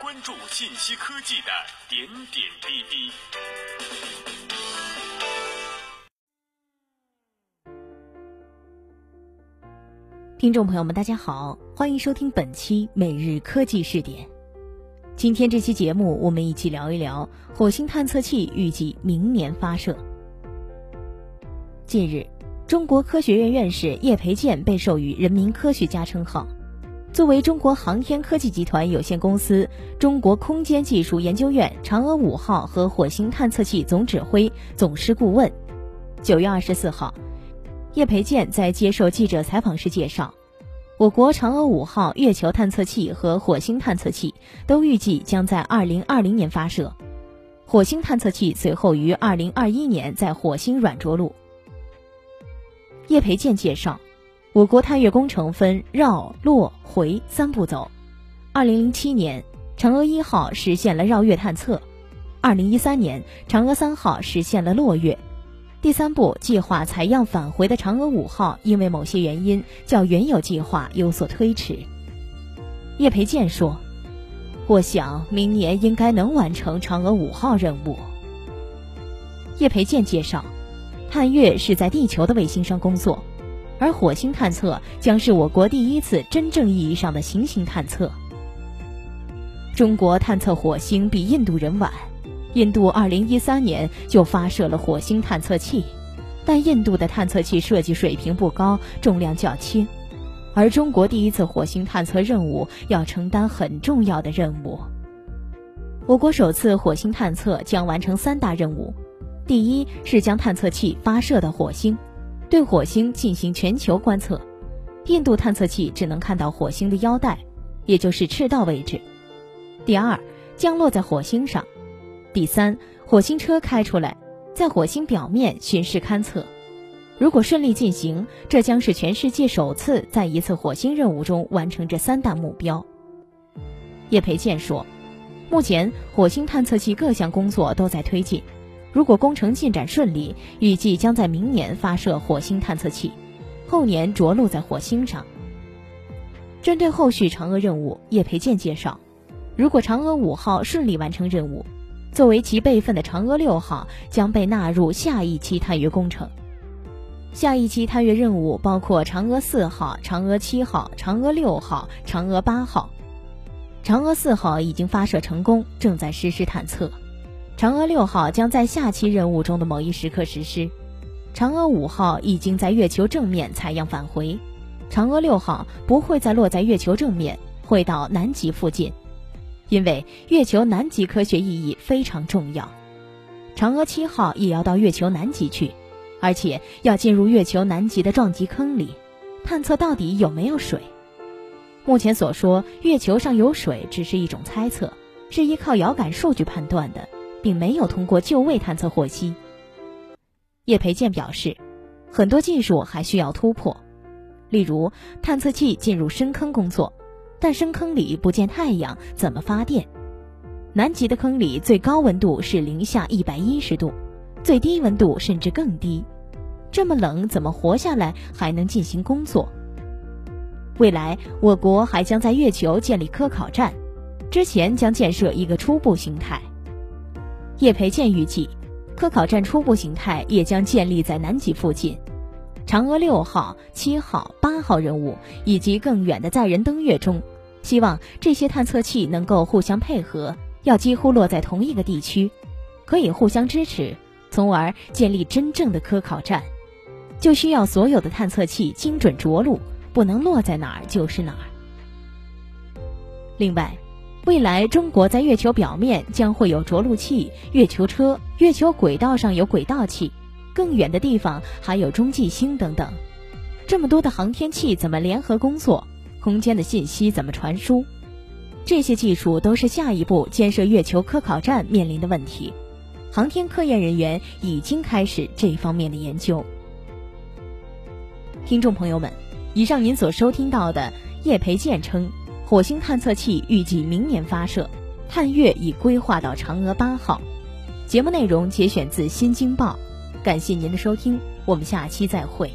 关注信息科技的点点滴滴。听众朋友们，大家好，欢迎收听本期每日科技视点。今天这期节目，我们一起聊一聊火星探测器预计明年发射。近日，中国科学院院士叶培建被授予人民科学家称号。作为中国航天科技集团有限公司、中国空间技术研究院嫦娥五号和火星探测器总指挥、总师顾问，九月二十四号，叶培建在接受记者采访时介绍，我国嫦娥五号月球探测器和火星探测器都预计将在二零二零年发射，火星探测器随后于二零二一年在火星软着陆。叶培建介绍。我国探月工程分绕、落、回三步走。二零零七年，嫦娥一号实现了绕月探测；二零一三年，嫦娥三号实现了落月。第三步计划采样返回的嫦娥五号，因为某些原因，较原有计划有所推迟。叶培建说：“我想明年应该能完成嫦娥五号任务。”叶培建介绍，探月是在地球的卫星上工作。而火星探测将是我国第一次真正意义上的行星探测。中国探测火星比印度人晚，印度2013年就发射了火星探测器，但印度的探测器设计水平不高，重量较轻，而中国第一次火星探测任务要承担很重要的任务。我国首次火星探测将完成三大任务，第一是将探测器发射到火星。对火星进行全球观测，印度探测器只能看到火星的腰带，也就是赤道位置。第二，降落在火星上。第三，火星车开出来，在火星表面巡视勘测。如果顺利进行，这将是全世界首次在一次火星任务中完成这三大目标。叶培建说，目前火星探测器各项工作都在推进。如果工程进展顺利，预计将在明年发射火星探测器，后年着陆在火星上。针对后续嫦娥任务，叶培建介绍，如果嫦娥五号顺利完成任务，作为其备份的嫦娥六号将被纳入下一期探月工程。下一期探月任务包括嫦娥四号、嫦娥七号、嫦娥六号、嫦娥八号。嫦娥四号已经发射成功，正在实施探测。嫦娥六号将在下期任务中的某一时刻实施，嫦娥五号已经在月球正面采样返回，嫦娥六号不会再落在月球正面，会到南极附近，因为月球南极科学意义非常重要。嫦娥七号也要到月球南极去，而且要进入月球南极的撞击坑里，探测到底有没有水。目前所说月球上有水只是一种猜测，是依靠遥感数据判断的。并没有通过就位探测获悉。叶培建表示，很多技术还需要突破，例如探测器进入深坑工作，但深坑里不见太阳，怎么发电？南极的坑里最高温度是零下一百一十度，最低温度甚至更低，这么冷怎么活下来还能进行工作？未来我国还将在月球建立科考站，之前将建设一个初步形态。叶培建预计，科考站初步形态也将建立在南极附近。嫦娥六号、七号、八号任务以及更远的载人登月中，希望这些探测器能够互相配合，要几乎落在同一个地区，可以互相支持，从而建立真正的科考站。就需要所有的探测器精准着陆，不能落在哪儿就是哪儿。另外。未来，中国在月球表面将会有着陆器、月球车，月球轨道上有轨道器，更远的地方还有中继星等等。这么多的航天器怎么联合工作？空间的信息怎么传输？这些技术都是下一步建设月球科考站面临的问题。航天科研人员已经开始这方面的研究。听众朋友们，以上您所收听到的，叶培建称。火星探测器预计明年发射，探月已规划到嫦娥八号。节目内容节选自《新京报》，感谢您的收听，我们下期再会。